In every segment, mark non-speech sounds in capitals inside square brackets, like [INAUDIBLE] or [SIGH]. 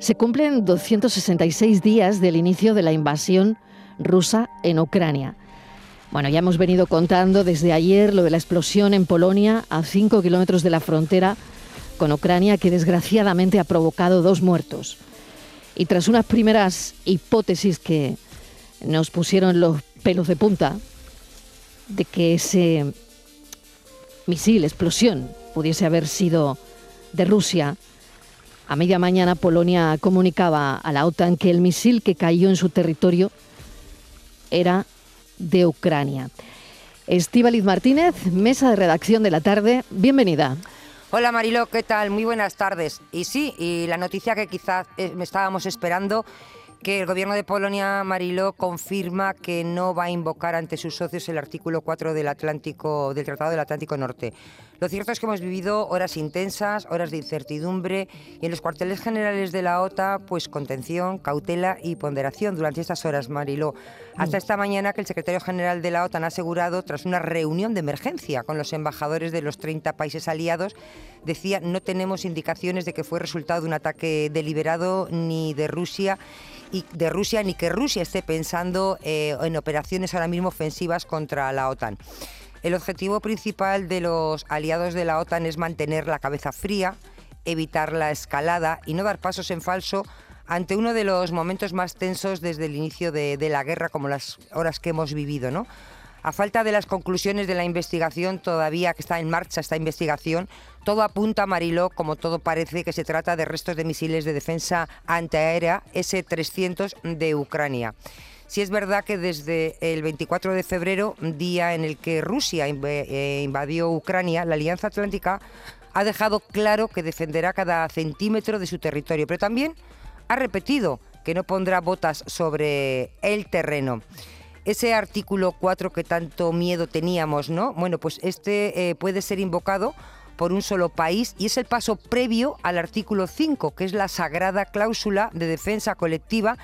Se cumplen 266 días del inicio de la invasión rusa en Ucrania. Bueno, ya hemos venido contando desde ayer lo de la explosión en Polonia, a 5 kilómetros de la frontera con Ucrania, que desgraciadamente ha provocado dos muertos. Y tras unas primeras hipótesis que nos pusieron los pelos de punta, de que ese misil, explosión, pudiese haber sido de Rusia, a media mañana Polonia comunicaba a la OTAN que el misil que cayó en su territorio era de Ucrania. Estíbaliz Martínez, mesa de redacción de la tarde, bienvenida. Hola Marilo, ¿qué tal? Muy buenas tardes. Y sí, y la noticia que quizás eh, me estábamos esperando que el gobierno de Polonia, Mariló, confirma que no va a invocar ante sus socios el artículo 4 del Atlántico, del Tratado del Atlántico Norte. Lo cierto es que hemos vivido horas intensas, horas de incertidumbre y en los cuarteles generales de la OTA, pues contención, cautela y ponderación durante estas horas, Mariló. Hasta esta mañana que el secretario general de la OTAN ha asegurado, tras una reunión de emergencia con los embajadores de los 30 países aliados, decía no tenemos indicaciones de que fue resultado de un ataque deliberado ni de Rusia y de Rusia ni que Rusia esté pensando eh, en operaciones ahora mismo ofensivas contra la OTAN. El objetivo principal de los aliados de la OTAN es mantener la cabeza fría, evitar la escalada y no dar pasos en falso ante uno de los momentos más tensos desde el inicio de, la guerra, como las horas que hemos vivido, ¿no? A falta de las conclusiones de la investigación, todavía que está en marcha esta investigación, todo apunta, Mariló, como todo parece, que se trata de restos de misiles de defensa antiaérea S-300 de Ucrania. Si es verdad que desde el 24 de febrero, día en el que Rusia eh, invadió Ucrania, la Alianza Atlántica ha dejado claro que defenderá cada centímetro de su territorio, pero también ha repetido que no pondrá botas sobre el terreno ese artículo 4 que tanto miedo teníamos, ¿no? Bueno, pues este eh, puede ser invocado por un solo país y es el paso previo al artículo 5, que es la sagrada cláusula de defensa colectiva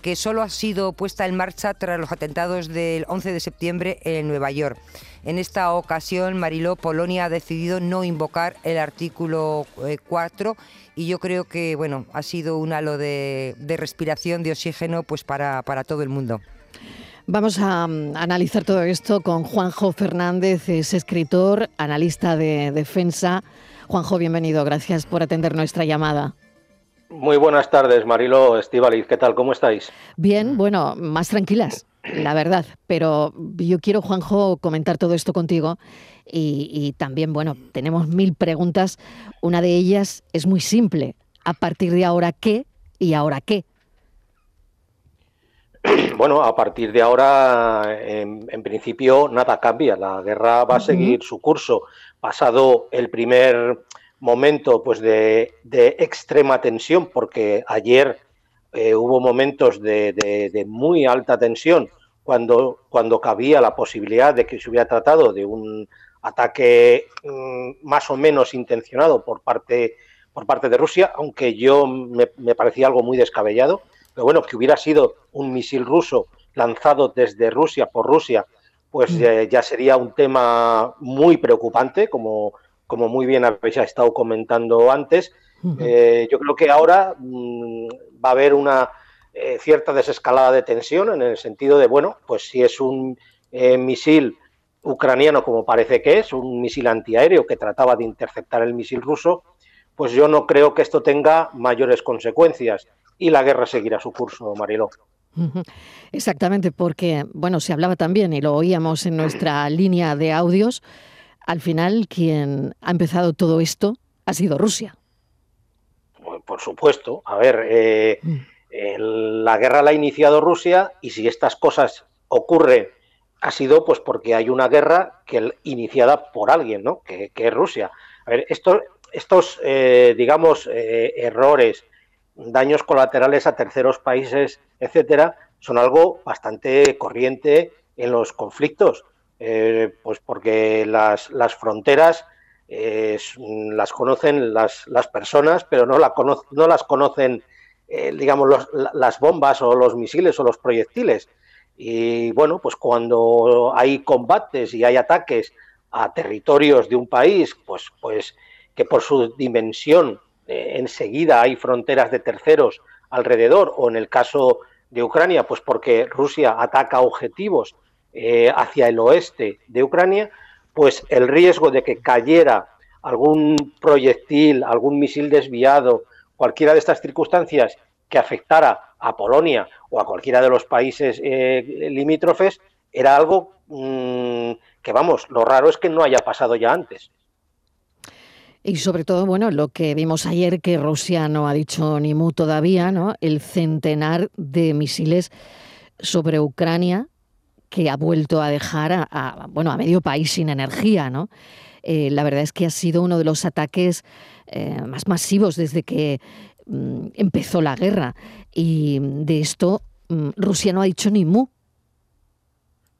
que solo ha sido puesta en marcha tras los atentados del 11 de septiembre en Nueva York. En esta ocasión, Mariló, Polonia ha decidido no invocar el artículo 4 eh, y yo creo que bueno, ha sido un halo de, respiración de oxígeno pues para, para todo el mundo. Vamos a mm, analizar todo esto con Juanjo Fernández, es escritor, analista de defensa. Juanjo, bienvenido, gracias por atender nuestra llamada. Muy buenas tardes, Marilo Estivaliz, ¿qué tal? ¿Cómo estáis? Bien, bueno, más tranquilas, la verdad, pero yo quiero, Juanjo, comentar todo esto contigo y, y también, bueno, tenemos mil preguntas. Una de ellas es muy simple. ¿A partir de ahora qué y ahora qué? [CLEARS THROAT] Bueno, a partir de ahora, en, principio, nada cambia. La guerra va a seguir su curso. Pasado el primer momento pues, de, extrema tensión, porque ayer eh, hubo momentos de, muy alta tensión cuando, cuando cabía la posibilidad de que se hubiera tratado de un ataque mm, más o menos intencionado por parte, por parte de Rusia, aunque yo me parecía algo muy descabellado pero bueno, que hubiera sido un misil ruso lanzado desde Rusia por Rusia, pues mm. eh, ya sería un tema muy preocupante, como, como muy bien habéis estado comentando antes. Eh, yo creo que ahora mm, va a haber una eh, cierta desescalada de tensión en el sentido de, bueno, pues si es un misil ucraniano, como parece que es, un misil antiaéreo que trataba de interceptar el misil ruso, pues yo no creo que esto tenga mayores consecuencias y la guerra seguirá su curso, Mariló. Exactamente, porque, bueno, se hablaba también y lo oíamos en nuestra línea de audios, al final quien ha empezado todo esto ha sido Rusia. Por supuesto, a ver, eh, mm. la guerra la ha iniciado Rusia y si estas cosas ocurren ha sido pues porque hay una guerra que iniciada por alguien, ¿no? Que, es Rusia. A ver, estos, eh, digamos, eh, errores daños colaterales a terceros países, etcétera, son algo bastante corriente en los conflictos, eh, pues porque las, las fronteras eh, las conocen las, las, personas, pero no, la no las conocen, eh, digamos, las bombas o los misiles o los proyectiles. Y bueno, pues cuando hay combates y hay ataques a territorios de un país, pues, pues que por su dimensión enseguida hay fronteras de terceros alrededor, o en el caso de Ucrania, pues porque Rusia ataca objetivos eh, hacia el oeste de Ucrania, pues el riesgo de que cayera algún proyectil, algún misil desviado, cualquiera de estas circunstancias que afectara a Polonia o a cualquiera de los países eh, limítrofes, era algo mm, que, vamos, lo raro es que no haya pasado ya antes. Y sobre todo, bueno, lo que vimos ayer, que Rusia no ha dicho ni mu todavía, ¿no? El centenar de misiles sobre Ucrania que ha vuelto a dejar a, bueno, a medio país sin energía, ¿no? Eh, la verdad es que ha sido uno de los ataques eh, más masivos desde que mm, empezó la guerra. Y de esto mm, Rusia no ha dicho ni mu.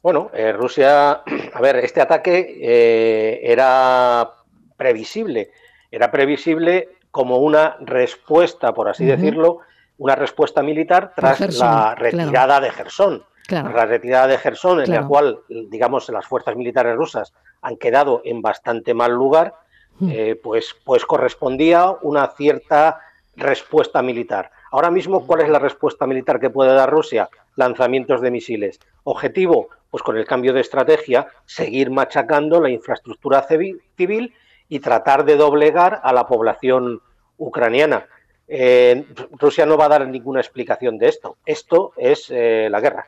Bueno, eh, Rusia, [CLEARS THROAT] a ver, este ataque era previsible. Era previsible como una respuesta, por así decirlo, una respuesta militar tras la retirada de Gerson. La retirada de Gerson, en la cual, digamos, las fuerzas militares rusas han quedado en bastante mal lugar, hmm. eh, pues, pues correspondía una cierta respuesta militar. Ahora mismo, ¿cuál es la respuesta militar que puede dar Rusia? Lanzamientos de misiles. Objetivo, pues con el cambio de estrategia, seguir machacando la infraestructura civil y tratar de doblegar a la población ucraniana. Eh, Rusia no va a dar ninguna explicación de esto. Esto es eh, la guerra.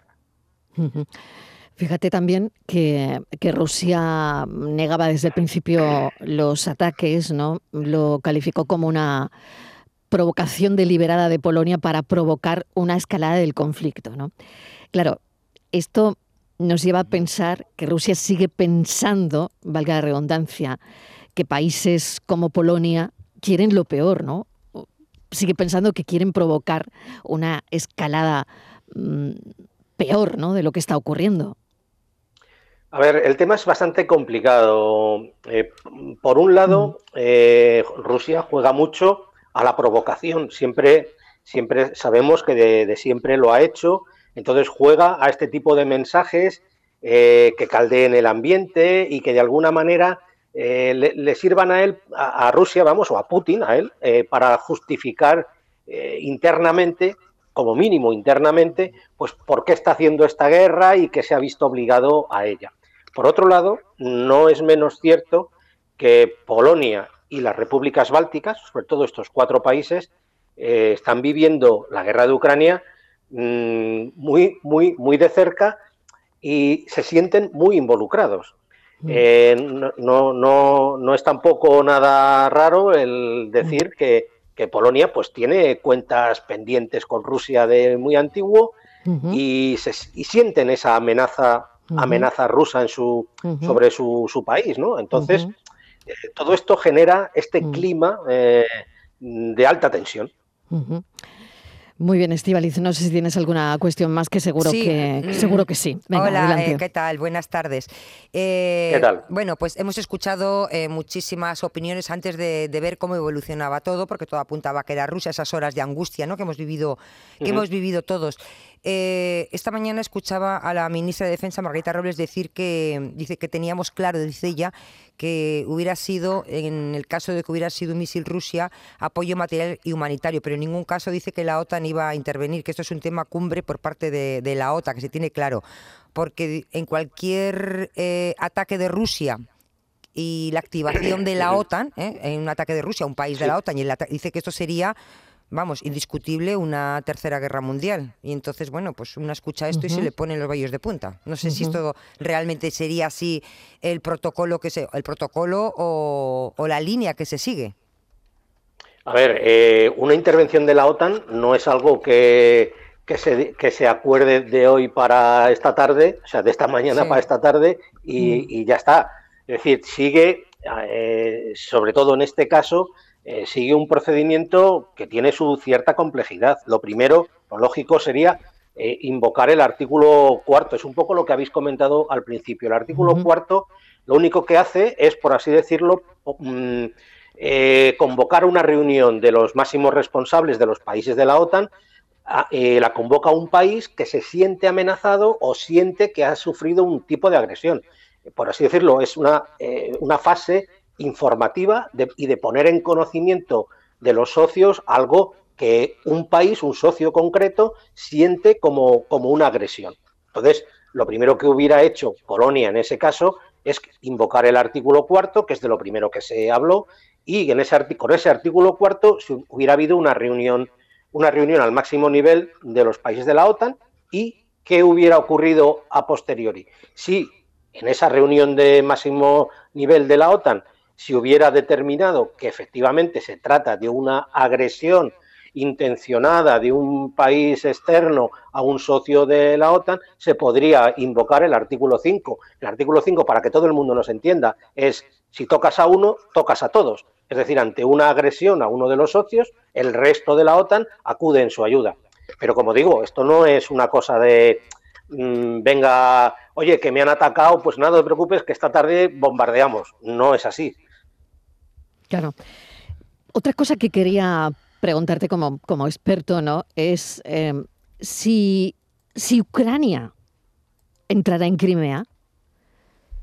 Fíjate también que, Rusia negaba desde el principio los ataques, ¿no? Lo calificó como una provocación deliberada de Polonia para provocar una escalada del conflicto, ¿no? Claro, esto nos lleva a pensar que Rusia sigue pensando, valga la redundancia, que países como Polonia quieren lo peor, ¿no? Sigue pensando que quieren provocar una escalada mm, peor, ¿no? De lo que está ocurriendo. A ver, el tema es bastante complicado. Eh, por un lado, mm. eh, Rusia juega mucho a la provocación. Siempre, siempre sabemos que de, siempre lo ha hecho. Entonces juega a este tipo de mensajes eh, que caldeen el ambiente y que de alguna manera le, sirvan a él, a, Rusia, vamos, o a Putin, a él, para justificar internamente, como mínimo internamente, pues por qué está haciendo esta guerra y que se ha visto obligado a ella. Por otro lado, no es menos cierto que Polonia y las repúblicas bálticas, sobre todo estos cuatro países, están viviendo la guerra de Ucrania mm, muy, muy, muy de cerca y se sienten muy involucrados. Mm. Eh, no, no, no, es tampoco nada raro el decir mm. Que, Polonia pues tiene cuentas pendientes con Rusia de muy antiguo y, se, sienten esa amenaza, amenaza rusa en su, sobre su, su, país, ¿no? Entonces, eh, todo esto genera este clima eh, de alta tensión. Muy bien, Estivaliz. No sé si tienes alguna cuestión más que seguro que mm. seguro que sí. Hola, eh, ¿qué tal? Buenas tardes. Eh, ¿Qué tal? Bueno, pues hemos escuchado eh, muchísimas opiniones antes de, ver cómo evolucionaba todo, porque todo apuntaba a que era Rusia esas horas de angustia, ¿no? Que hemos vivido, que hemos vivido todos. Esta mañana escuchaba a la ministra de Defensa, Margarita Robles, decir que dice que teníamos claro, dice ella, que hubiera sido, en el caso de que hubiera sido un misil Rusia, apoyo material y humanitario, pero en ningún caso dice que la OTAN iba a intervenir, que esto es un tema cumbre por parte de, la OTAN, que se tiene claro, porque en cualquier eh, ataque de Rusia y la activación de la [COUGHS] OTAN, ¿eh? en un ataque de Rusia, un país de la OTAN, y dice que esto sería vamos, indiscutible una tercera guerra mundial. Y entonces, bueno, pues uno escucha esto y se le ponen los vallos de punta. No sé si esto realmente sería así el protocolo que se, el protocolo o, la línea que se sigue. A ver, eh, una intervención de la OTAN no es algo que, que, se, que se acuerde de hoy para esta tarde, o sea, de esta mañana para esta tarde y, ya está. Es decir, sigue, eh, sobre todo en este caso, eh, sigue un procedimiento que tiene su cierta complejidad. Lo primero, lo lógico sería eh, invocar el artículo cuarto. Es un poco lo que habéis comentado al principio. El artículo cuarto lo único que hace es, por así decirlo, mm, eh, convocar una reunión de los máximos responsables de los países de la OTAN. la convoca un país que se siente amenazado o siente que ha sufrido un tipo de agresión. Por así decirlo, es una, una fase informativa y de poner en conocimiento de los socios algo que un país, un socio concreto, siente como, como una agresión. Entonces, lo primero que hubiera hecho Polonia en ese caso es invocar el artículo cuarto, que es de lo primero que se habló, y en ese con ese artículo cuarto hubiera habido una reunión, una reunión al máximo nivel de los países de la OTAN y qué hubiera ocurrido a posteriori. Si en esa reunión de máximo nivel de la OTAN se hubiera determinado que efectivamente se trata de una agresión intencionada de un país externo a un socio de la OTAN, se podría invocar el artículo 5. El artículo 5, para que todo el mundo nos entienda, es si tocas a uno, tocas a todos. Es decir, ante una agresión a uno de los socios, el resto de la OTAN acude en su ayuda. Pero como digo, esto no es una cosa de, mm, venga, oye, que me han atacado, pues nada, te preocupes, que esta tarde bombardeamos. No es así. Claro. Otra cosa que quería preguntarte como, como experto, ¿no? Es em, si, si Ucrania entrara en Crimea,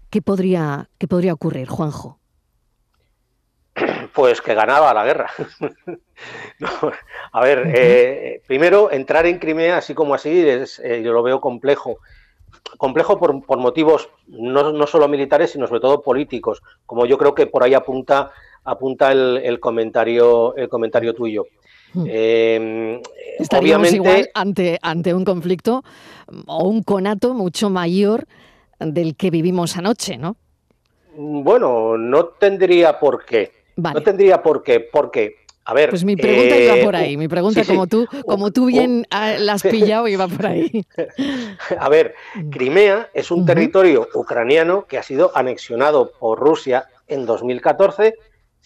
¿qué podría, qué podría ocurrir, Juanjo? Pues que ganaba la guerra. [LAUGHS] a ver, eh, primero, entrar en Crimea así como así, es, eh, yo lo veo complejo. Complejo por, por motivos no, no, solo militares, sino sobre todo políticos, como yo creo que por ahí apunta apunta el, comentario, el comentario tuyo. Hmm. Eh, Estaríamos igual ante, ante un conflicto o un conato mucho mayor del que vivimos anoche, ¿no? Bueno, no tendría por qué. No tendría por qué, porque, a ver... Pues mi pregunta iba por ahí, mi pregunta como tú, como tú bien la has pillado, iba por ahí. [LAUGHS] A ver, Crimea es un territorio ucraniano que ha sido anexionado por Rusia en 2014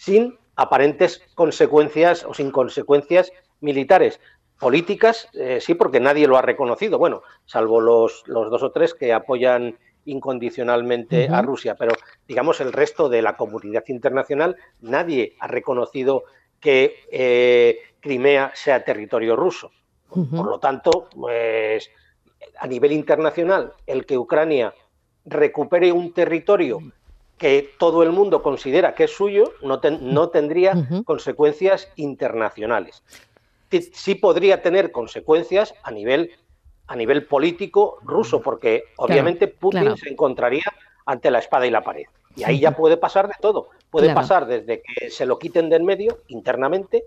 sin aparentes consecuencias o sin consecuencias militares. Políticas, eh, sí, porque nadie lo ha reconocido, bueno, salvo los, los dos o tres que apoyan incondicionalmente a Rusia, pero digamos el resto de la comunidad internacional, nadie ha reconocido que eh, Crimea sea territorio ruso. Por lo tanto, pues, a nivel internacional, el que Ucrania recupere un territorio que todo el mundo considera que es suyo, no, no tendría consecuencias internacionales. Sí podría tener consecuencias a nivel, a nivel político ruso, porque obviamente Putin se encontraría ante la espada y la pared. Y ahí ya puede pasar de todo. Puede pasar desde que se lo quiten del medio internamente,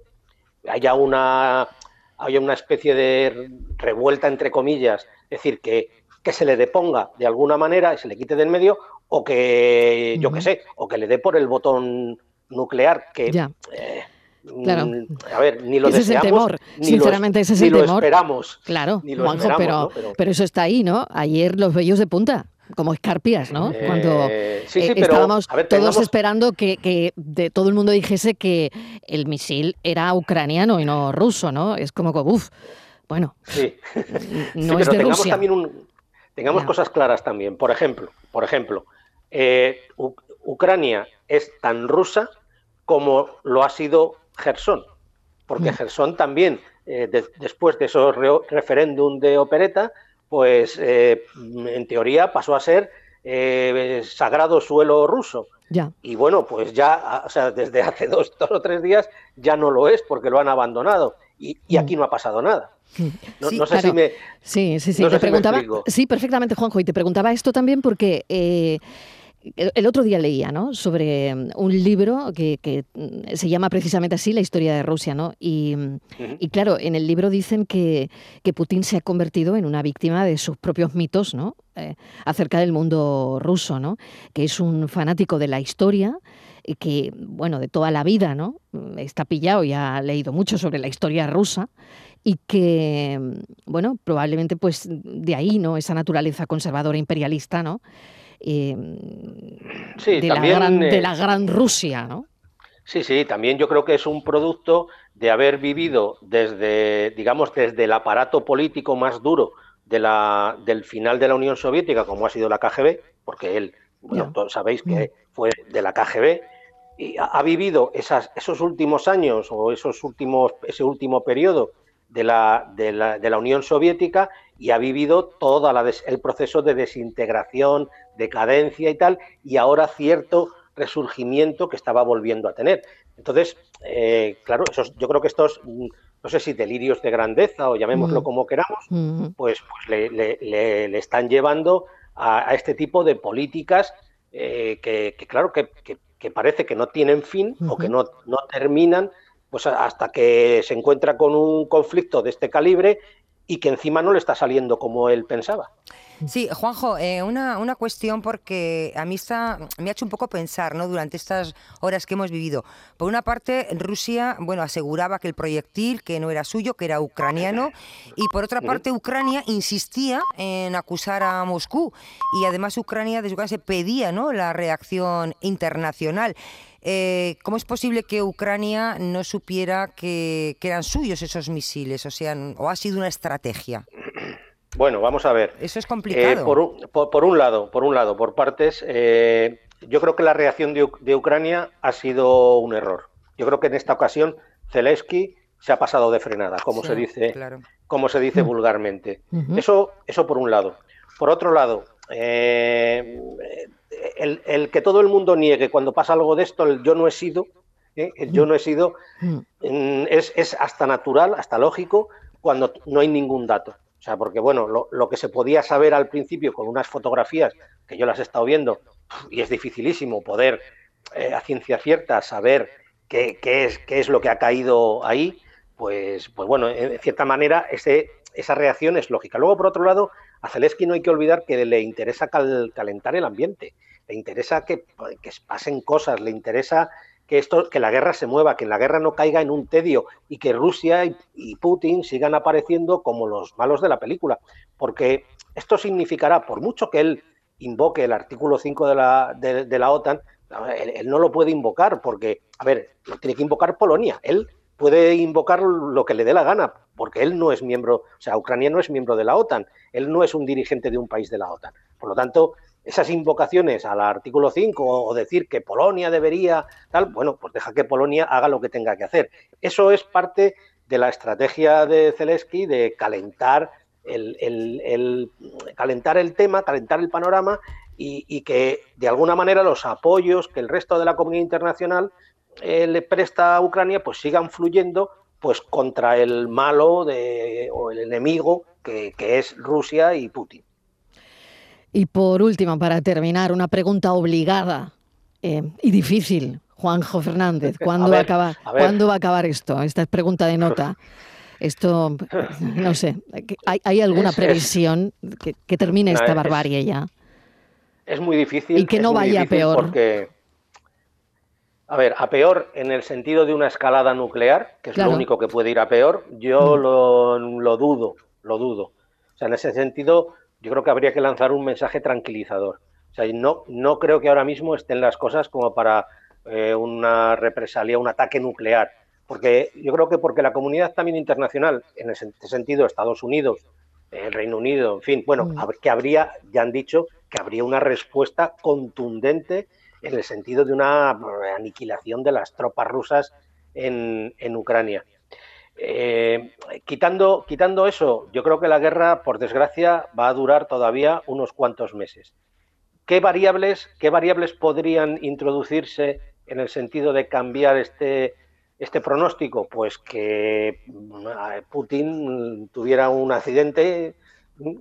haya una, haya una especie de revuelta entre comillas, es decir, que, que se le deponga de alguna manera y se le quite del medio, o que, yo qué sé, o que le dé por el botón nuclear, que... Eh, claro. Mm, a ver, ni lo ese deseamos, es el temor. Sinceramente, ese es el ni temor. Lo esperamos. Claro, Juanjo, pero, pero... eso está ahí, ¿no? Ayer los vellos de punta como escarpias, ¿no? Eh, Cuando sí, sí, eh, estábamos ver, todos tengamos... esperando que, que, de todo el mundo dijese que el misil era ucraniano y no ruso, ¿no? Es como que, uff, bueno, sí. no es pero de tengamos Rusia. También un, tengamos Ya. cosas claras también. Por ejemplo, por ejemplo, eh, Ucrania es tan rusa como lo ha sido Gerson, porque Mm. Gerson también, eh, de- después de esos re- referéndum de opereta, pues eh, en teoría pasó a ser sagrado suelo ruso. Ya. Y bueno, pues ya, o sea, desde hace [LAUGHS] dos, dos o tres días ya no lo es porque lo han abandonado. Y, y aquí no ha pasado nada. No, Sí, no sé claro. si me... Sí, sí, sí. no te si preguntaba, sí, perfectamente, Juanjo. Y te preguntaba esto también porque eh, el, otro día leía, ¿no? Sobre mm, un libro que, que, mm, se llama precisamente así, la historia de Rusia, ¿no? Y, mm, y claro, en el libro dicen que, que Putin se ha convertido en una víctima de sus propios mitos, ¿no? Eh, acerca del mundo ruso, ¿no? Que es un fanático de la historia y que, bueno, de toda la vida, ¿no? Está pillado y ha leído mucho sobre la historia rusa y que, bueno, probablemente pues de ahí, ¿no? Esa naturaleza conservadora imperialista, ¿no? Eh, Sí, de, también, la gran, de eh, la gran Rusia, ¿no? Sí, sí, también yo creo que es un producto de haber vivido desde, digamos, desde el aparato político más duro de la, del final de la Unión Soviética, como ha sido la KGB, porque él, bueno, todos sabéis Mm. que fue de la KGB, y ha, ha vivido esas, esos últimos años o esos últimos, ese último periodo de la, de la, de la Unión Soviética y ha vivido todo el proceso de desintegración, decadencia y tal, y ahora cierto resurgimiento que estaba volviendo a tener. Entonces, eh, claro, yo creo que estos, mm, no sé si delirios de grandeza o llamémoslo como queramos, pues, pues le, están llevando a, este tipo de políticas eh, que, claro, que, parece que no tienen fin o que no, no terminan pues hasta que se encuentra con un conflicto de este calibre y que encima no le está saliendo como él pensaba. Sí, Juanjo, eh, una, una, cuestión porque a mí está, me ha hecho un poco pensar ¿no? durante estas horas que hemos vivido. Por una parte, Rusia bueno, aseguraba que el proyectil que no era suyo, que era ucraniano, y por otra parte, Ucrania insistía en acusar a Moscú. Y además Ucrania, desde Ucrania se pedía ¿no? la reacción internacional. Eh, ¿Cómo es posible que Ucrania no supiera que, eran suyos esos misiles? O sea, ¿o ha sido una estrategia? [CLEARS THROAT] Bueno, vamos a ver. Eso es complicado. Eh, por, un, lado, por un lado, por partes, eh, yo creo que la reacción de, Ucrania ha sido un error. Yo creo que en esta ocasión Zelensky se ha pasado de frenada, como se dice, como se dice mm. vulgarmente. Eso, eso por un lado. Por otro lado, eh, el, que todo el mundo niegue cuando pasa algo de esto, el yo no he sido, ¿eh? el yo no he sido, mm. Es, hasta natural, hasta lógico, cuando no hay ningún dato. O sea, porque bueno, lo, que se podía saber al principio con unas fotografías, que yo las he estado viendo, y es dificilísimo poder eh, a ciencia cierta saber qué, es, qué es lo que ha caído ahí, pues, pues bueno, en cierta manera ese, esa reacción es lógica. Luego, por otro lado, a Zelensky no hay que olvidar que le interesa calentar el ambiente le interesa que, pasen cosas, le interesa que esto, que la guerra se mueva, que la guerra no caiga en un tedio y que Rusia y, Putin sigan apareciendo como los malos de la película. Porque esto significará, por mucho que él invoque el artículo 5 de la, de, la OTAN, él, no lo puede invocar porque, a ver, lo tiene que invocar Polonia. Él puede invocar lo que le dé la gana, porque él no es miembro, o sea, Ucrania no es miembro de la OTAN, él no es un dirigente de un país de la OTAN. Por lo tanto, esas invocaciones al artículo 5 o decir que Polonia debería, tal, bueno, pues deja que Polonia haga lo que tenga que hacer. Eso es parte de la estrategia de Zelensky de calentar el, calentar el tema, calentar el panorama y, que de alguna manera los apoyos que el resto de la comunidad internacional eh, le presta a Ucrania pues sigan fluyendo pues contra el malo de, o el enemigo que es Rusia y Putin. Y por último, para terminar, una pregunta obligada eh, y difícil. Juanjo Fernández, [LAUGHS] ¿cuándo, va a acabar, ¿cuándo va a acabar esto? Esta es pregunta de nota. Esto, no sé, ¿hay, alguna previsión que, termine esta barbarie ya? Es muy difícil. Y que no vaya peor. Porque, a ver, a peor en el sentido de una escalada nuclear, que es lo único que puede ir a peor, yo mm. lo, lo dudo, lo dudo. O sea, en ese sentido, yo creo que habría que lanzar un mensaje tranquilizador. O sea, no, no creo que ahora mismo estén las cosas como para eh, una represalia, un ataque nuclear. Porque yo creo que porque la comunidad también internacional, en ese sentido, Estados Unidos, el Reino Unido, en fin, bueno, mm. que habría, ya han dicho, que habría una respuesta contundente en el sentido de una aniquilación de las tropas rusas en, en Ucrania. Eh, quitando, quitando eso, yo creo que la guerra, por desgracia, va a durar todavía unos cuantos meses. ¿Qué variables, qué variables podrían introducirse en el sentido de cambiar este, este pronóstico? Pues que eh, Putin tuviera un accidente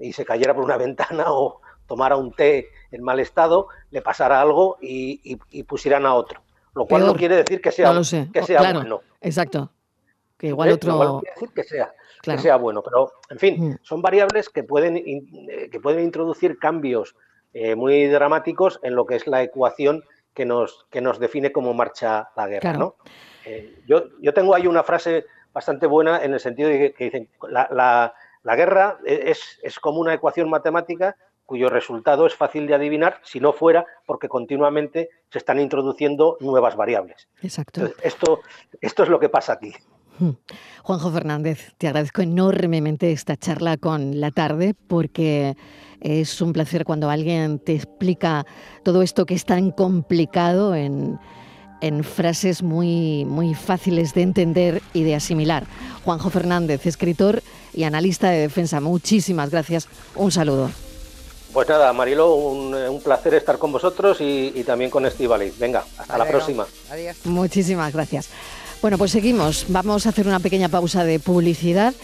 y se cayera por una ventana o tomara un té en mal estado, le pasara algo y, pusieran a otro. Lo cual no quiere decir que sea, que sea bueno. Exacto igual otro... decir que sea, que sea bueno, pero en fin, mm. son variables que pueden, eh, que pueden introducir cambios eh, muy dramáticos en lo que es la ecuación que nos, que nos define cómo marcha la guerra. ¿no? Eh, yo, yo tengo ahí una frase bastante buena en el sentido de que, dicen la, la, la guerra es, es como una ecuación matemática cuyo resultado es fácil de adivinar si no fuera porque continuamente se están introduciendo nuevas variables. Exacto. esto, esto es lo que pasa aquí. Hmm. Juanjo Fernández, te agradezco enormemente esta charla con la tarde porque es un placer cuando alguien te explica todo esto que es tan complicado en, frases muy, muy fáciles de entender y de asimilar. Juanjo Fernández, escritor y analista de defensa, muchísimas gracias. Un saludo. Pues nada, Marilo, un, placer estar con vosotros y, también con Estivaliz. Venga, hasta la próxima. Adiós. Muchísimas gracias. Bueno, pues seguimos. Vamos a hacer una pequeña pausa de publicidad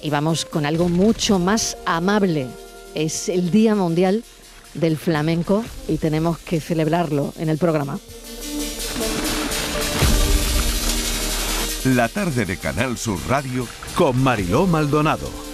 y vamos con algo mucho más amable. Es el Día Mundial del Flamenco y tenemos que celebrarlo en el programa. La tarde de Canal Sur Radio con Mariló Maldonado.